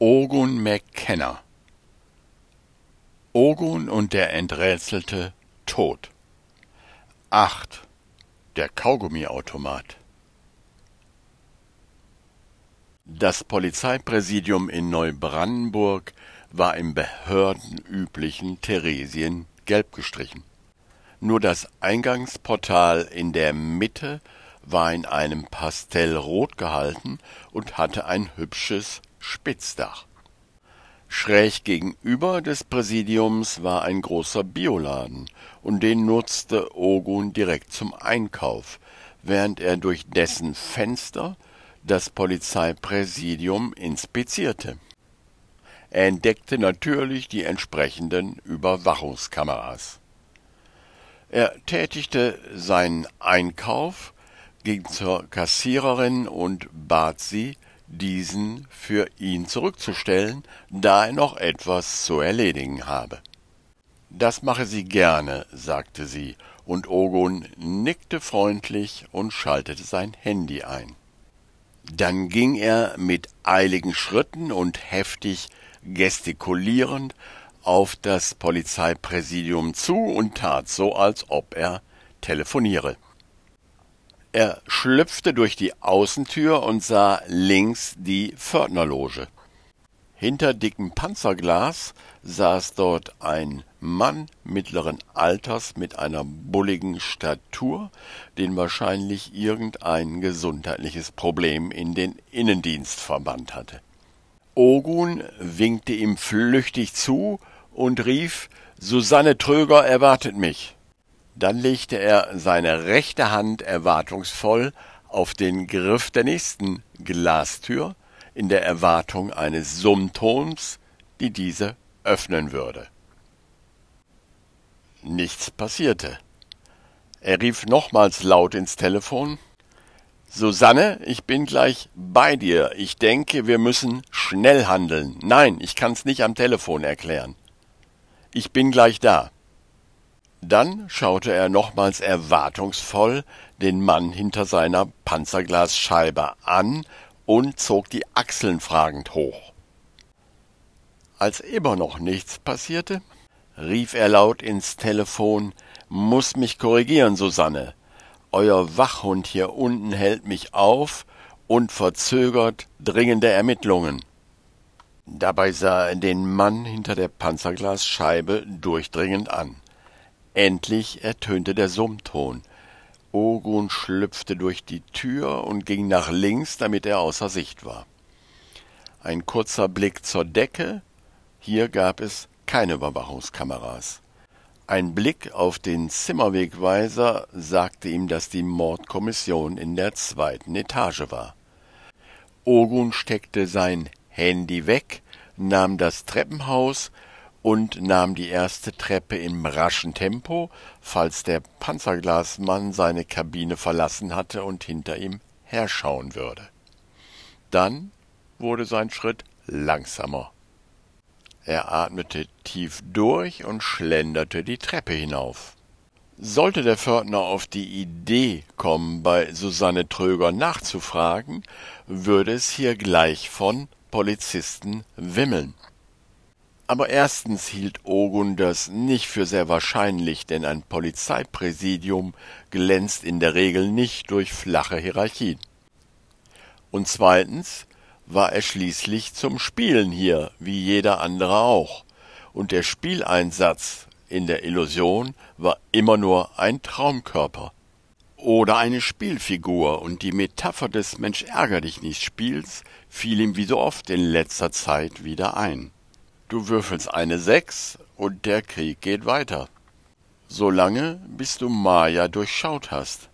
Ogun McKenna. Ogun und der enträtselte Tod Acht. Der Kaugummiautomat. Das Polizeipräsidium in Neubrandenburg war im behördenüblichen Theresien gelb gestrichen. Nur das Eingangsportal in der Mitte war in einem Pastellrot gehalten und hatte ein hübsches Spitzdach. Schräg gegenüber des Präsidiums war ein großer Bioladen, und den nutzte Ogun direkt zum Einkauf, während er durch dessen Fenster das Polizeipräsidium inspizierte. Er entdeckte natürlich die entsprechenden Überwachungskameras. Er tätigte seinen Einkauf, ging zur Kassiererin und bat sie, diesen für ihn zurückzustellen, da er noch etwas zu erledigen habe. Das mache sie gerne, sagte sie, und Ogun nickte freundlich und schaltete sein Handy ein. Dann ging er mit eiligen Schritten und heftig gestikulierend auf das Polizeipräsidium zu und tat so, als ob er telefoniere. Er schlüpfte durch die Außentür und sah links die Pförtnerloge. Hinter dickem Panzerglas saß dort ein Mann mittleren Alters mit einer bulligen Statur, den wahrscheinlich irgendein gesundheitliches Problem in den Innendienst verbannt hatte. Ogun winkte ihm flüchtig zu und rief Susanne Tröger erwartet mich. Dann legte er seine rechte Hand erwartungsvoll auf den Griff der nächsten Glastür, in der Erwartung eines Summtons, die diese öffnen würde. Nichts passierte. Er rief nochmals laut ins Telefon Susanne, ich bin gleich bei dir. Ich denke, wir müssen schnell handeln. Nein, ich kann's nicht am Telefon erklären. Ich bin gleich da. Dann schaute er nochmals erwartungsvoll den Mann hinter seiner Panzerglasscheibe an und zog die Achseln fragend hoch. Als immer noch nichts passierte, rief er laut ins Telefon Muß mich korrigieren, Susanne. Euer Wachhund hier unten hält mich auf und verzögert dringende Ermittlungen. Dabei sah er den Mann hinter der Panzerglasscheibe durchdringend an. Endlich ertönte der Summton. Ogun schlüpfte durch die Tür und ging nach links, damit er außer Sicht war. Ein kurzer Blick zur Decke. Hier gab es keine Überwachungskameras. Ein Blick auf den Zimmerwegweiser sagte ihm, dass die Mordkommission in der zweiten Etage war. Ogun steckte sein Handy weg, nahm das Treppenhaus und nahm die erste Treppe im raschen Tempo, falls der Panzerglasmann seine Kabine verlassen hatte und hinter ihm herschauen würde. Dann wurde sein Schritt langsamer. Er atmete tief durch und schlenderte die Treppe hinauf. Sollte der Pförtner auf die Idee kommen, bei Susanne Tröger nachzufragen, würde es hier gleich von Polizisten wimmeln. Aber erstens hielt Ogun das nicht für sehr wahrscheinlich, denn ein Polizeipräsidium glänzt in der Regel nicht durch flache Hierarchien. Und zweitens war er schließlich zum Spielen hier, wie jeder andere auch, und der Spieleinsatz in der Illusion war immer nur ein Traumkörper oder eine Spielfigur, und die Metapher des Mensch ärger dich nicht Spiels fiel ihm wie so oft in letzter Zeit wieder ein. Du würfelst eine Sechs und der Krieg geht weiter. Solange bis du Maya durchschaut hast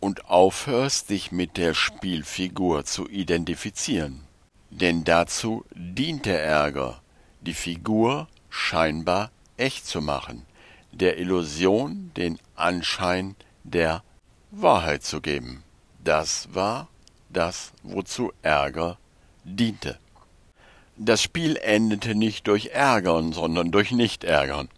und aufhörst, dich mit der Spielfigur zu identifizieren. Denn dazu dient der Ärger, die Figur scheinbar echt zu machen, der Illusion den Anschein der Wahrheit zu geben. Das war das, wozu Ärger diente. Das Spiel endete nicht durch Ärgern, sondern durch Nicht-Ärgern.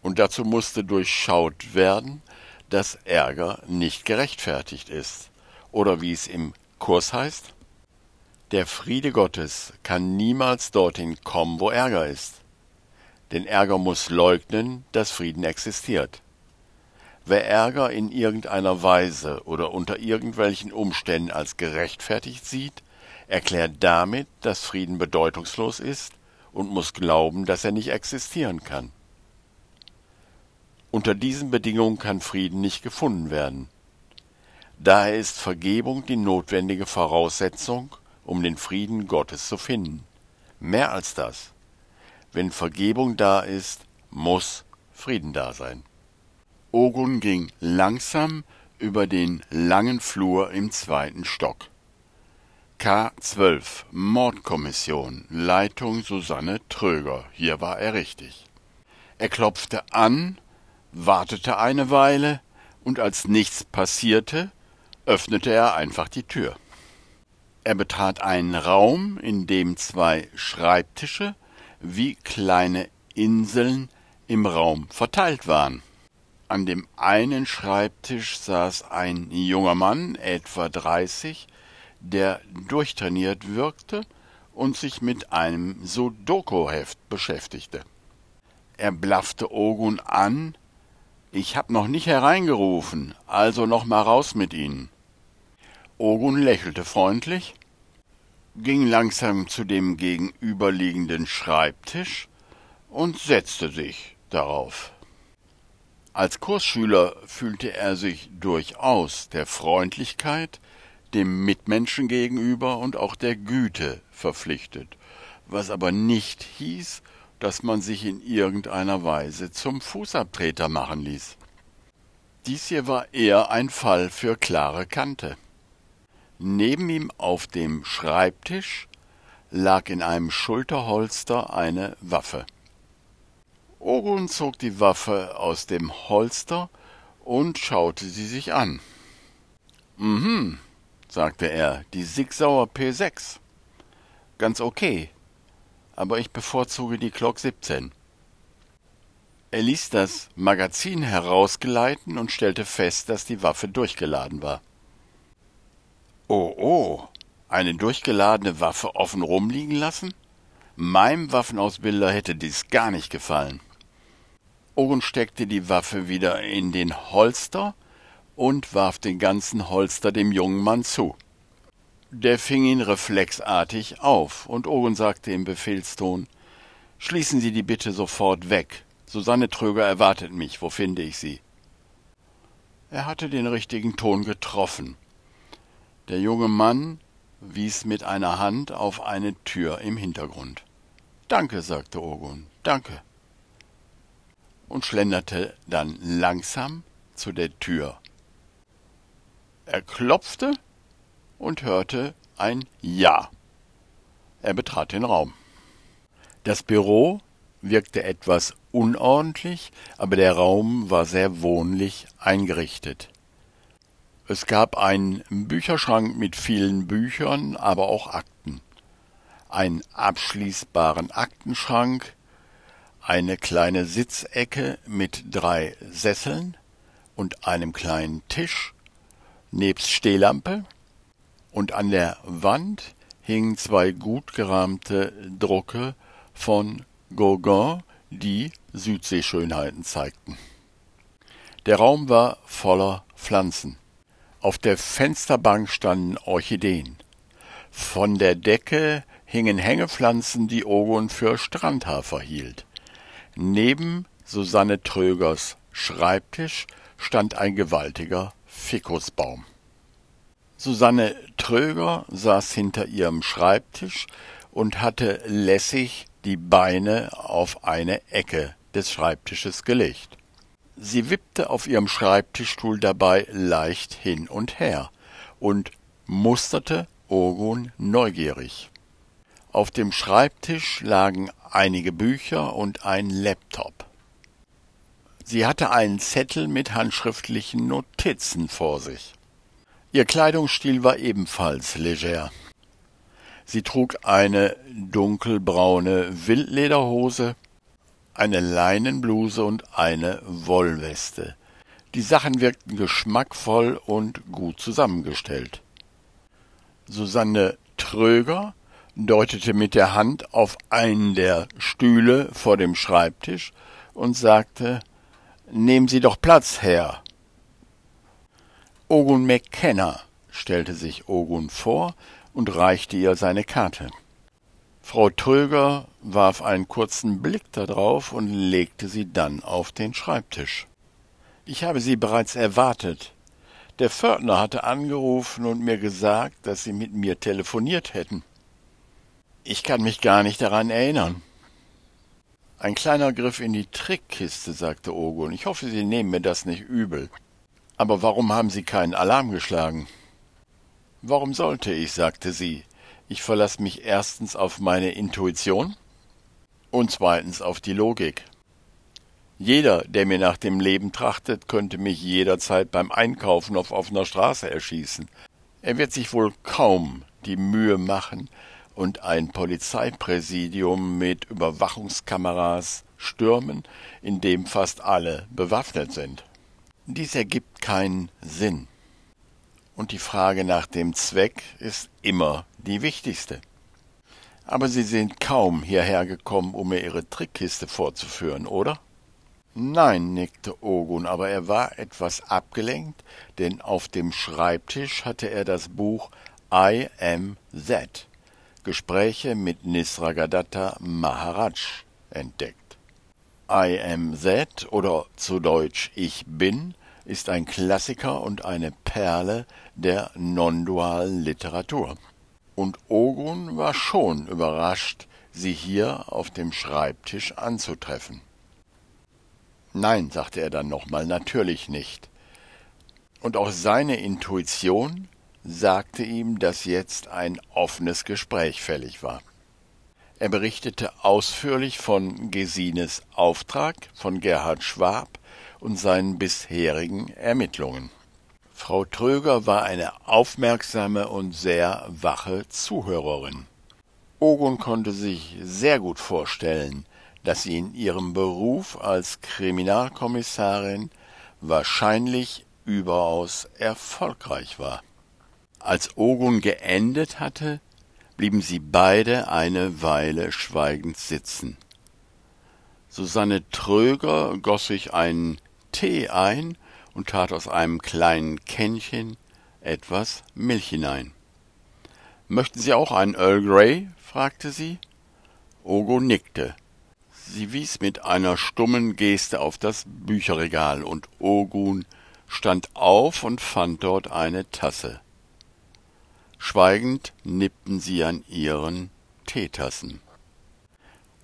Und dazu musste durchschaut werden, dass Ärger nicht gerechtfertigt ist. Oder wie es im Kurs heißt, Der Friede Gottes kann niemals dorthin kommen, wo Ärger ist. Denn Ärger muss leugnen, dass Frieden existiert. Wer Ärger in irgendeiner Weise oder unter irgendwelchen Umständen als gerechtfertigt sieht, erklärt damit, dass Frieden bedeutungslos ist und muss glauben, dass er nicht existieren kann. Unter diesen Bedingungen kann Frieden nicht gefunden werden. Daher ist Vergebung die notwendige Voraussetzung, um den Frieden Gottes zu finden. Mehr als das. Wenn Vergebung da ist, muss Frieden da sein. Ogun ging langsam über den langen Flur im zweiten Stock. K12 Mordkommission Leitung Susanne Tröger. Hier war er richtig. Er klopfte an, wartete eine Weile, und als nichts passierte, öffnete er einfach die Tür. Er betrat einen Raum, in dem zwei Schreibtische wie kleine Inseln im Raum verteilt waren. An dem einen Schreibtisch saß ein junger Mann, etwa dreißig, der durchtrainiert wirkte und sich mit einem Sudoku-Heft beschäftigte. Er blaffte Ogun an, ich hab noch nicht hereingerufen, also noch mal raus mit Ihnen. Ogun lächelte freundlich, ging langsam zu dem gegenüberliegenden Schreibtisch und setzte sich darauf. Als Kursschüler fühlte er sich durchaus der Freundlichkeit, dem Mitmenschen gegenüber und auch der Güte verpflichtet, was aber nicht hieß, dass man sich in irgendeiner Weise zum Fußabtreter machen ließ. Dies hier war eher ein Fall für klare Kante. Neben ihm auf dem Schreibtisch lag in einem Schulterholster eine Waffe. Ogun zog die Waffe aus dem Holster und schaute sie sich an. Mhm, sagte er, die Sigsauer P6. Ganz okay, aber ich bevorzuge die Glock 17. Er ließ das Magazin herausgleiten und stellte fest, dass die Waffe durchgeladen war. Oh, oh, eine durchgeladene Waffe offen rumliegen lassen? Meinem Waffenausbilder hätte dies gar nicht gefallen. Owen steckte die Waffe wieder in den Holster und warf den ganzen Holster dem jungen Mann zu. Der fing ihn reflexartig auf, und Owen sagte im Befehlston Schließen Sie die bitte sofort weg. Susanne Tröger erwartet mich. Wo finde ich sie? Er hatte den richtigen Ton getroffen. Der junge Mann wies mit einer Hand auf eine Tür im Hintergrund. Danke, sagte Ogun, danke und schlenderte dann langsam zu der Tür. Er klopfte und hörte ein Ja. Er betrat den Raum. Das Büro wirkte etwas unordentlich, aber der Raum war sehr wohnlich eingerichtet. Es gab einen Bücherschrank mit vielen Büchern, aber auch Akten, einen abschließbaren Aktenschrank, eine kleine Sitzecke mit drei Sesseln und einem kleinen Tisch nebst Stehlampe, und an der Wand hingen zwei gut gerahmte Drucke von Gauguin, die Südseeschönheiten zeigten. Der Raum war voller Pflanzen. Auf der Fensterbank standen Orchideen. Von der Decke hingen Hängepflanzen, die Ogon für Strandhafer hielt. Neben Susanne Trögers Schreibtisch stand ein gewaltiger Fikusbaum. Susanne Tröger saß hinter ihrem Schreibtisch und hatte lässig die Beine auf eine Ecke des Schreibtisches gelegt. Sie wippte auf ihrem Schreibtischstuhl dabei leicht hin und her und musterte Ogun neugierig. Auf dem Schreibtisch lagen einige Bücher und ein Laptop. Sie hatte einen Zettel mit handschriftlichen Notizen vor sich. Ihr Kleidungsstil war ebenfalls leger. Sie trug eine dunkelbraune Wildlederhose, eine Leinenbluse und eine Wollweste. Die Sachen wirkten geschmackvoll und gut zusammengestellt. Susanne Tröger deutete mit der Hand auf einen der Stühle vor dem Schreibtisch und sagte Nehmen Sie doch Platz, Herr. Ogun McKenna, stellte sich Ogun vor und reichte ihr seine Karte. Frau Tröger warf einen kurzen Blick darauf und legte sie dann auf den Schreibtisch. Ich habe Sie bereits erwartet. Der Pförtner hatte angerufen und mir gesagt, dass Sie mit mir telefoniert hätten. Ich kann mich gar nicht daran erinnern. Ein kleiner Griff in die Trickkiste, sagte Ogun. Ich hoffe, Sie nehmen mir das nicht übel. Aber warum haben Sie keinen Alarm geschlagen? Warum sollte ich, sagte sie. Ich verlasse mich erstens auf meine Intuition und zweitens auf die Logik. Jeder, der mir nach dem Leben trachtet, könnte mich jederzeit beim Einkaufen auf offener Straße erschießen. Er wird sich wohl kaum die Mühe machen und ein Polizeipräsidium mit Überwachungskameras stürmen, in dem fast alle bewaffnet sind. Dies ergibt keinen Sinn. Und die Frage nach dem Zweck ist immer die wichtigste. Aber Sie sind kaum hierher gekommen, um mir Ihre Trickkiste vorzuführen, oder? Nein, nickte Ogun, aber er war etwas abgelenkt, denn auf dem Schreibtisch hatte er das Buch I Am That Gespräche mit Nisragadatta Maharaj entdeckt. I am that oder zu Deutsch Ich bin ist ein Klassiker und eine Perle der non-dualen Literatur. Und Ogun war schon überrascht, sie hier auf dem Schreibtisch anzutreffen. Nein, sagte er dann nochmal, natürlich nicht. Und auch seine Intuition sagte ihm, dass jetzt ein offenes Gespräch fällig war. Er berichtete ausführlich von Gesines Auftrag, von Gerhard Schwab und seinen bisherigen Ermittlungen. Frau Tröger war eine aufmerksame und sehr wache Zuhörerin. Ogun konnte sich sehr gut vorstellen, dass sie in ihrem Beruf als Kriminalkommissarin wahrscheinlich überaus erfolgreich war. Als Ogun geendet hatte, blieben sie beide eine Weile schweigend sitzen. Susanne Tröger goss sich einen Tee ein und tat aus einem kleinen Kännchen etwas Milch hinein. Möchten Sie auch einen Earl Grey? fragte sie. Ogo nickte. Sie wies mit einer stummen Geste auf das Bücherregal, und Ogun stand auf und fand dort eine Tasse. Schweigend nippten sie an ihren Teetassen.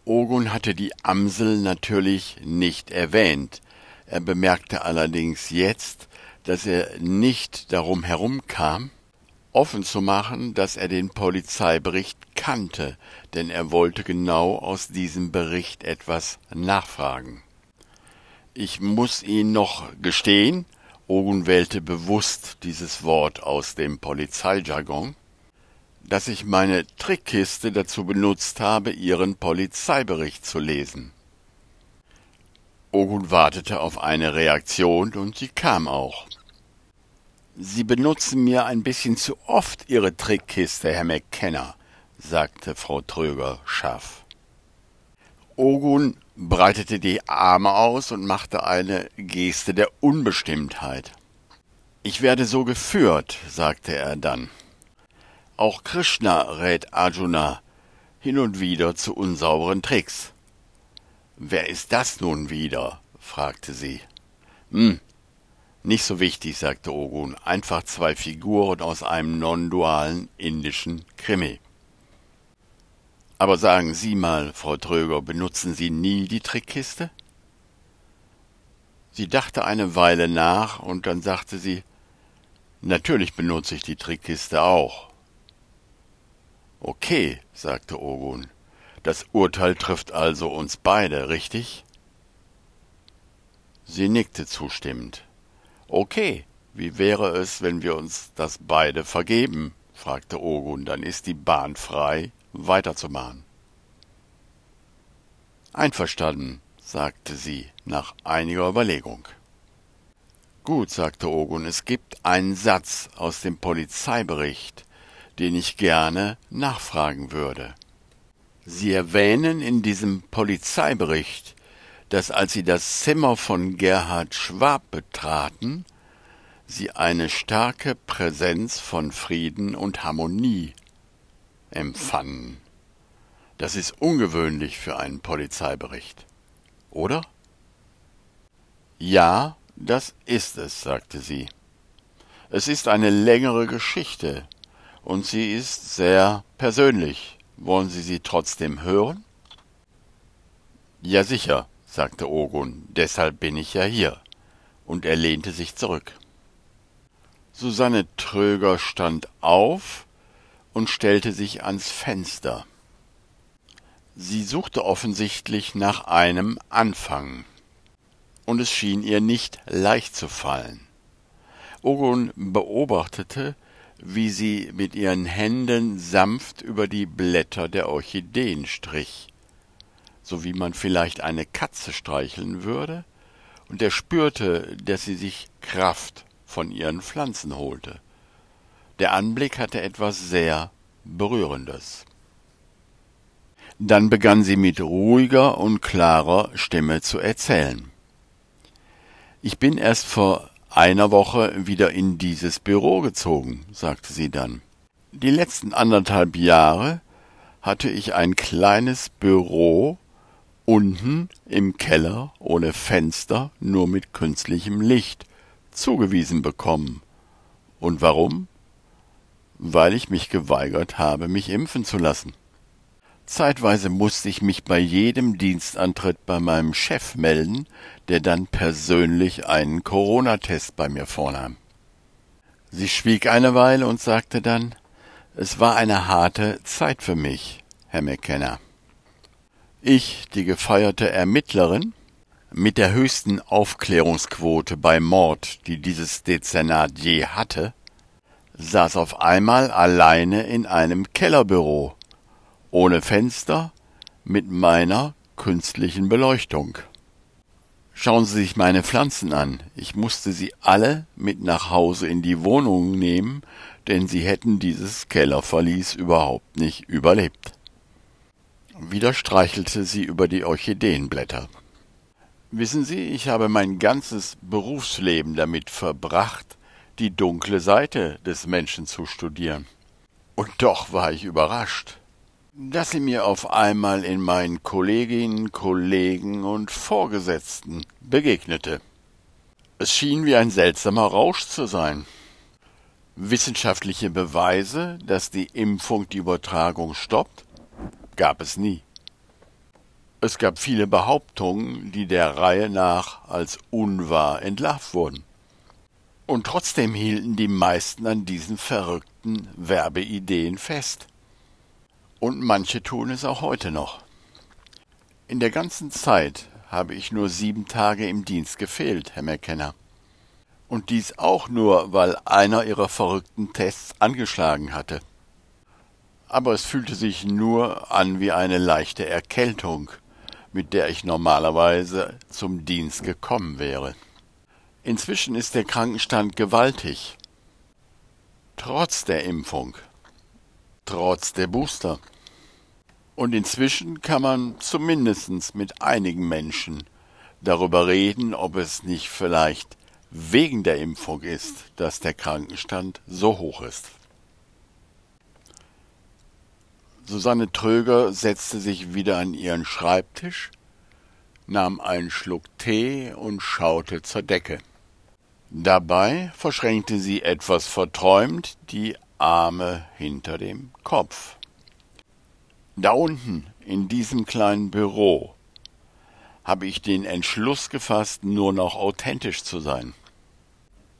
Ogun hatte die Amsel natürlich nicht erwähnt. Er bemerkte allerdings jetzt, dass er nicht darum herumkam, offen zu machen, dass er den Polizeibericht kannte, denn er wollte genau aus diesem Bericht etwas nachfragen. Ich muss Ihnen noch gestehen, Ogun wählte bewusst dieses Wort aus dem Polizeijargon, dass ich meine Trickkiste dazu benutzt habe, Ihren Polizeibericht zu lesen. Ogun wartete auf eine Reaktion und sie kam auch. Sie benutzen mir ein bisschen zu oft Ihre Trickkiste, Herr McKenna, sagte Frau Tröger scharf. Ogun breitete die Arme aus und machte eine Geste der Unbestimmtheit. Ich werde so geführt, sagte er dann. Auch Krishna rät Arjuna hin und wieder zu unsauberen Tricks. Wer ist das nun wieder? fragte sie. Hm, nicht so wichtig, sagte Ogun, einfach zwei Figuren aus einem non-dualen indischen Krimi. Aber sagen Sie mal, Frau Tröger, benutzen Sie nie die Trickkiste? Sie dachte eine Weile nach und dann sagte sie, Natürlich benutze ich die Trickkiste auch. Okay, sagte Ogun. Das Urteil trifft also uns beide, richtig? Sie nickte zustimmend. Okay, wie wäre es, wenn wir uns das beide vergeben? fragte Ogun, dann ist die Bahn frei weiterzumachen. Einverstanden, sagte sie nach einiger Überlegung. Gut, sagte Ogun, es gibt einen Satz aus dem Polizeibericht, den ich gerne nachfragen würde. Sie erwähnen in diesem Polizeibericht, dass als Sie das Zimmer von Gerhard Schwab betraten, Sie eine starke Präsenz von Frieden und Harmonie empfanden. Das ist ungewöhnlich für einen Polizeibericht, oder? Ja, das ist es, sagte sie. Es ist eine längere Geschichte, und sie ist sehr persönlich. Wollen Sie sie trotzdem hören? Ja sicher, sagte Ogun, deshalb bin ich ja hier. Und er lehnte sich zurück. Susanne Tröger stand auf und stellte sich ans Fenster. Sie suchte offensichtlich nach einem Anfang, und es schien ihr nicht leicht zu fallen. Ogun beobachtete, wie sie mit ihren Händen sanft über die Blätter der Orchideen strich, so wie man vielleicht eine Katze streicheln würde, und er spürte, dass sie sich Kraft von ihren Pflanzen holte. Der Anblick hatte etwas sehr Berührendes. Dann begann sie mit ruhiger und klarer Stimme zu erzählen. Ich bin erst vor einer Woche wieder in dieses Büro gezogen, sagte sie dann. Die letzten anderthalb Jahre hatte ich ein kleines Büro unten im Keller ohne Fenster, nur mit künstlichem Licht, zugewiesen bekommen. Und warum? Weil ich mich geweigert habe, mich impfen zu lassen. Zeitweise musste ich mich bei jedem Dienstantritt bei meinem Chef melden, der dann persönlich einen Corona-Test bei mir vornahm. Sie schwieg eine Weile und sagte dann, es war eine harte Zeit für mich, Herr McKenna. Ich, die gefeierte Ermittlerin, mit der höchsten Aufklärungsquote bei Mord, die dieses Dezernat je hatte, saß auf einmal alleine in einem Kellerbüro ohne Fenster, mit meiner künstlichen Beleuchtung. Schauen Sie sich meine Pflanzen an. Ich musste sie alle mit nach Hause in die Wohnung nehmen, denn sie hätten dieses Kellerverlies überhaupt nicht überlebt. Wieder streichelte sie über die Orchideenblätter. Wissen Sie, ich habe mein ganzes Berufsleben damit verbracht, die dunkle Seite des Menschen zu studieren. Und doch war ich überrascht dass sie mir auf einmal in meinen Kolleginnen, Kollegen und Vorgesetzten begegnete. Es schien wie ein seltsamer Rausch zu sein. Wissenschaftliche Beweise, dass die Impfung die Übertragung stoppt, gab es nie. Es gab viele Behauptungen, die der Reihe nach als unwahr entlarvt wurden. Und trotzdem hielten die meisten an diesen verrückten Werbeideen fest. Und manche tun es auch heute noch. In der ganzen Zeit habe ich nur sieben Tage im Dienst gefehlt, Herr McKenna. Und dies auch nur, weil einer ihrer verrückten Tests angeschlagen hatte. Aber es fühlte sich nur an wie eine leichte Erkältung, mit der ich normalerweise zum Dienst gekommen wäre. Inzwischen ist der Krankenstand gewaltig. Trotz der Impfung. Trotz der Booster. Und inzwischen kann man zumindest mit einigen Menschen darüber reden, ob es nicht vielleicht wegen der Impfung ist, dass der Krankenstand so hoch ist. Susanne Tröger setzte sich wieder an ihren Schreibtisch, nahm einen Schluck Tee und schaute zur Decke. Dabei verschränkte sie etwas verträumt die Arme hinter dem Kopf. Da unten, in diesem kleinen Büro, habe ich den Entschluss gefasst, nur noch authentisch zu sein.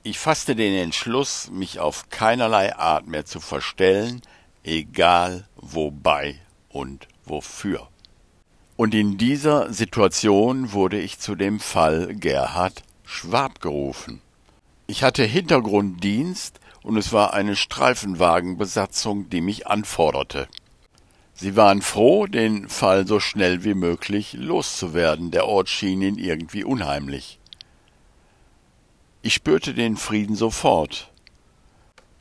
Ich fasste den Entschluss, mich auf keinerlei Art mehr zu verstellen, egal wobei und wofür. Und in dieser Situation wurde ich zu dem Fall Gerhard Schwab gerufen. Ich hatte Hintergrunddienst und es war eine Streifenwagenbesatzung, die mich anforderte. Sie waren froh, den Fall so schnell wie möglich loszuwerden, der Ort schien ihnen irgendwie unheimlich. Ich spürte den Frieden sofort.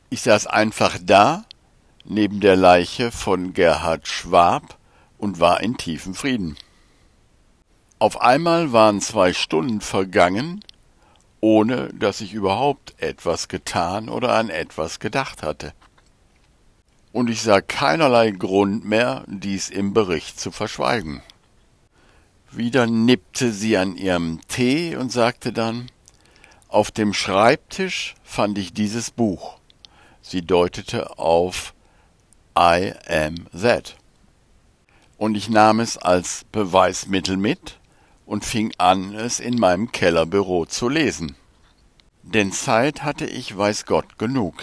Ich saß einfach da, neben der Leiche von Gerhard Schwab und war in tiefem Frieden. Auf einmal waren zwei Stunden vergangen, ohne dass ich überhaupt etwas getan oder an etwas gedacht hatte. Und ich sah keinerlei Grund mehr, dies im Bericht zu verschweigen. Wieder nippte sie an ihrem Tee und sagte dann Auf dem Schreibtisch fand ich dieses Buch. Sie deutete auf I am that. Und ich nahm es als Beweismittel mit und fing an, es in meinem Kellerbüro zu lesen. Denn Zeit hatte ich weiß Gott genug.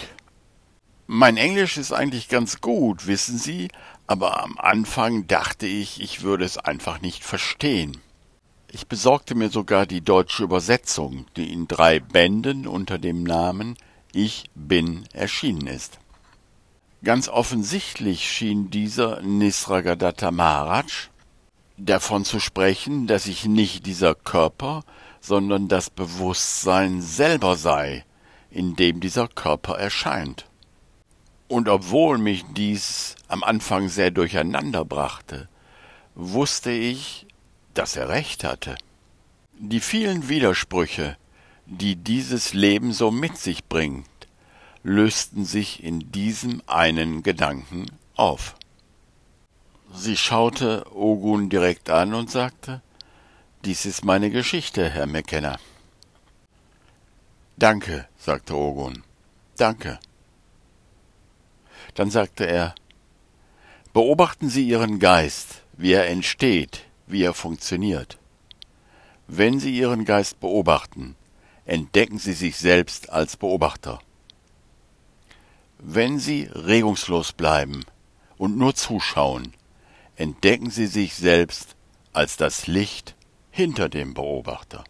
Mein Englisch ist eigentlich ganz gut, wissen Sie, aber am Anfang dachte ich, ich würde es einfach nicht verstehen. Ich besorgte mir sogar die deutsche Übersetzung, die in drei Bänden unter dem Namen Ich bin erschienen ist. Ganz offensichtlich schien dieser Nisragadatta Maharaj davon zu sprechen, dass ich nicht dieser Körper, sondern das Bewusstsein selber sei, in dem dieser Körper erscheint. Und obwohl mich dies am Anfang sehr durcheinander brachte, wusste ich, dass er recht hatte. Die vielen Widersprüche, die dieses Leben so mit sich bringt, lösten sich in diesem einen Gedanken auf. Sie schaute Ogun direkt an und sagte, dies ist meine Geschichte, Herr McKenna. Danke, sagte Ogun. Danke. Dann sagte er, beobachten Sie Ihren Geist, wie er entsteht, wie er funktioniert. Wenn Sie Ihren Geist beobachten, entdecken Sie sich selbst als Beobachter. Wenn Sie regungslos bleiben und nur zuschauen, entdecken Sie sich selbst als das Licht hinter dem Beobachter.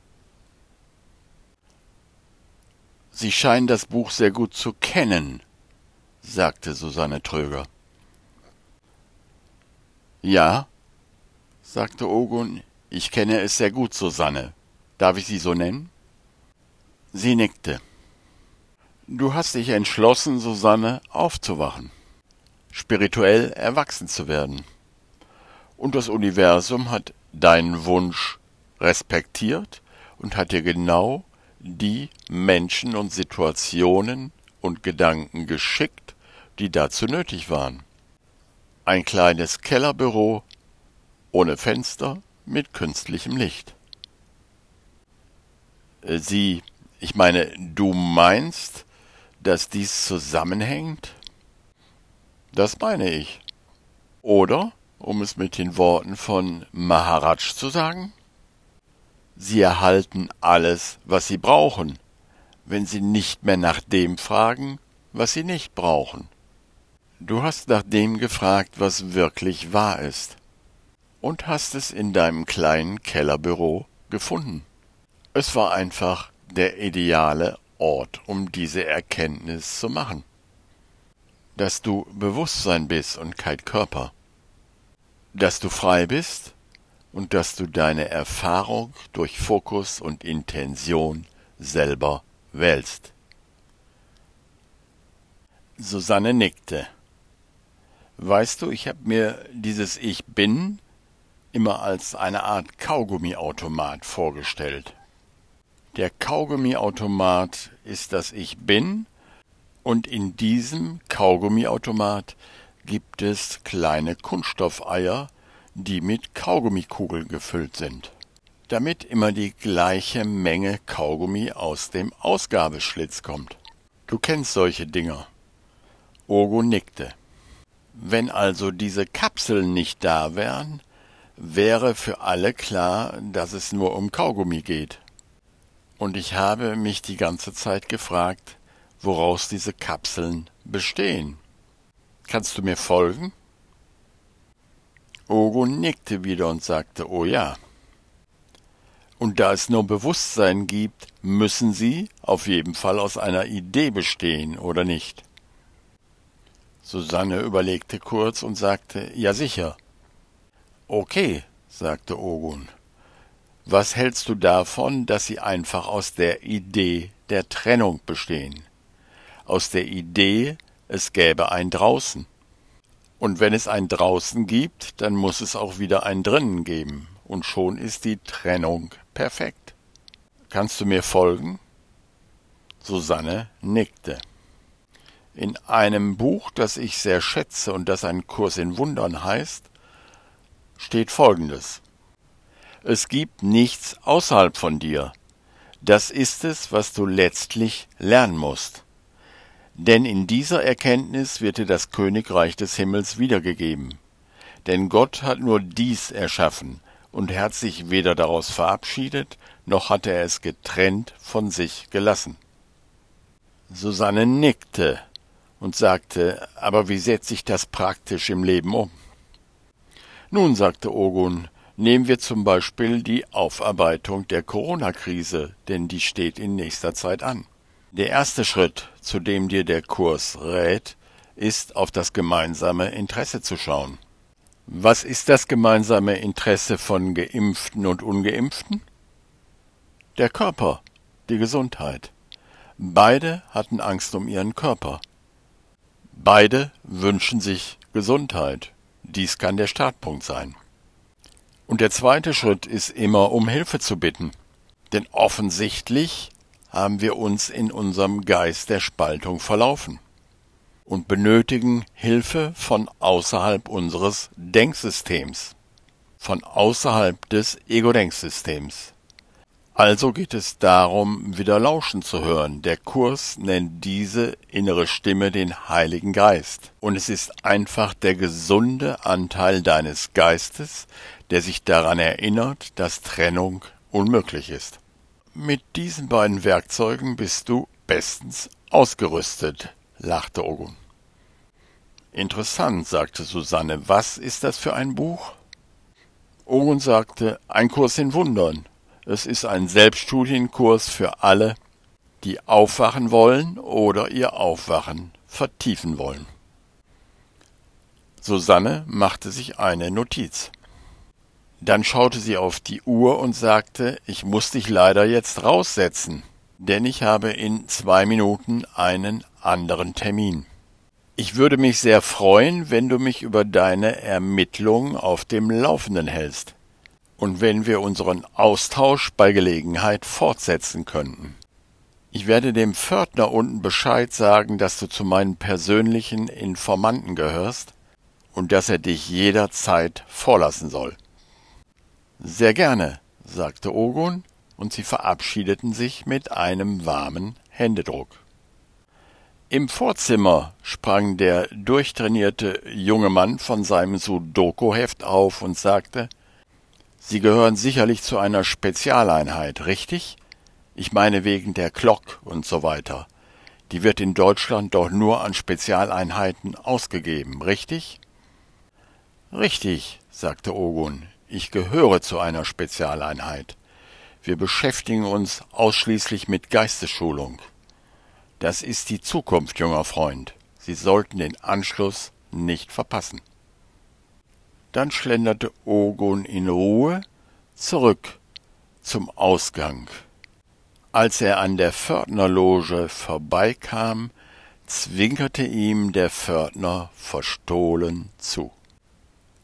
Sie scheinen das Buch sehr gut zu kennen, sagte Susanne Tröger. Ja, sagte Ogun, ich kenne es sehr gut, Susanne. Darf ich Sie so nennen? Sie nickte. Du hast dich entschlossen, Susanne, aufzuwachen, spirituell erwachsen zu werden. Und das Universum hat deinen Wunsch respektiert und hat dir genau die Menschen und Situationen und Gedanken geschickt, die dazu nötig waren. Ein kleines Kellerbüro ohne Fenster mit künstlichem Licht. Äh, Sie, ich meine, du meinst, dass dies zusammenhängt? Das meine ich. Oder, um es mit den Worten von Maharaj zu sagen, Sie erhalten alles, was Sie brauchen, wenn Sie nicht mehr nach dem fragen, was Sie nicht brauchen. Du hast nach dem gefragt, was wirklich wahr ist, und hast es in deinem kleinen Kellerbüro gefunden. Es war einfach der ideale Ort, um diese Erkenntnis zu machen. Dass du Bewusstsein bist und kein Körper. Dass du frei bist und dass du deine Erfahrung durch Fokus und Intention selber wählst. Susanne nickte. Weißt du, ich habe mir dieses Ich bin immer als eine Art Kaugummiautomat vorgestellt. Der Kaugummiautomat ist das Ich bin, und in diesem Kaugummiautomat gibt es kleine Kunststoffeier, die mit Kaugummikugeln gefüllt sind, damit immer die gleiche Menge Kaugummi aus dem Ausgabeschlitz kommt. Du kennst solche Dinger. Ogo nickte. Wenn also diese Kapseln nicht da wären, wäre für alle klar, dass es nur um Kaugummi geht. Und ich habe mich die ganze Zeit gefragt, woraus diese Kapseln bestehen. Kannst du mir folgen? Ogo nickte wieder und sagte, oh ja. Und da es nur Bewusstsein gibt, müssen sie auf jeden Fall aus einer Idee bestehen, oder nicht? Susanne überlegte kurz und sagte, ja sicher. Okay, sagte Ogun. Was hältst du davon, dass sie einfach aus der Idee der Trennung bestehen? Aus der Idee, es gäbe ein draußen. Und wenn es ein draußen gibt, dann muss es auch wieder ein drinnen geben. Und schon ist die Trennung perfekt. Kannst du mir folgen? Susanne nickte. In einem Buch, das ich sehr schätze und das ein Kurs in Wundern heißt, steht Folgendes. Es gibt nichts außerhalb von dir. Das ist es, was du letztlich lernen musst. Denn in dieser Erkenntnis wird dir das Königreich des Himmels wiedergegeben. Denn Gott hat nur dies erschaffen, und hat sich weder daraus verabschiedet, noch hat er es getrennt von sich gelassen. Susanne nickte und sagte, aber wie setze ich das praktisch im Leben um? Nun, sagte Ogun, nehmen wir zum Beispiel die Aufarbeitung der Corona-Krise, denn die steht in nächster Zeit an. Der erste Schritt, zu dem dir der Kurs rät, ist auf das gemeinsame Interesse zu schauen. Was ist das gemeinsame Interesse von Geimpften und Ungeimpften? Der Körper, die Gesundheit. Beide hatten Angst um ihren Körper. Beide wünschen sich Gesundheit. Dies kann der Startpunkt sein. Und der zweite Schritt ist immer um Hilfe zu bitten. Denn offensichtlich haben wir uns in unserem Geist der Spaltung verlaufen und benötigen Hilfe von außerhalb unseres Denksystems, von außerhalb des Ego-Denksystems. Also geht es darum, wieder Lauschen zu hören. Der Kurs nennt diese innere Stimme den Heiligen Geist. Und es ist einfach der gesunde Anteil deines Geistes, der sich daran erinnert, dass Trennung unmöglich ist. Mit diesen beiden Werkzeugen bist du bestens ausgerüstet, lachte Ogun. Interessant, sagte Susanne. Was ist das für ein Buch? Ogun sagte, ein Kurs in Wundern. Es ist ein Selbststudienkurs für alle, die aufwachen wollen oder ihr Aufwachen vertiefen wollen. Susanne machte sich eine Notiz. Dann schaute sie auf die Uhr und sagte, ich muss dich leider jetzt raussetzen, denn ich habe in zwei Minuten einen anderen Termin. Ich würde mich sehr freuen, wenn du mich über deine Ermittlungen auf dem Laufenden hältst und wenn wir unseren Austausch bei Gelegenheit fortsetzen könnten. Ich werde dem Pförtner unten Bescheid sagen, dass du zu meinen persönlichen Informanten gehörst und dass er dich jederzeit vorlassen soll. Sehr gerne, sagte Ogun, und sie verabschiedeten sich mit einem warmen Händedruck. Im Vorzimmer sprang der durchtrainierte junge Mann von seinem Sudoku-Heft auf und sagte, Sie gehören sicherlich zu einer Spezialeinheit, richtig? Ich meine wegen der Glock und so weiter. Die wird in Deutschland doch nur an Spezialeinheiten ausgegeben, richtig? Richtig, sagte Ogun. Ich gehöre zu einer Spezialeinheit. Wir beschäftigen uns ausschließlich mit Geistesschulung. Das ist die Zukunft, junger Freund. Sie sollten den Anschluss nicht verpassen. Dann schlenderte Ogun in Ruhe zurück zum Ausgang. Als er an der Pförtnerloge vorbeikam, zwinkerte ihm der Pförtner verstohlen zu.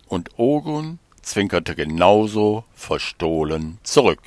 Und Ogun zwinkerte genauso verstohlen zurück.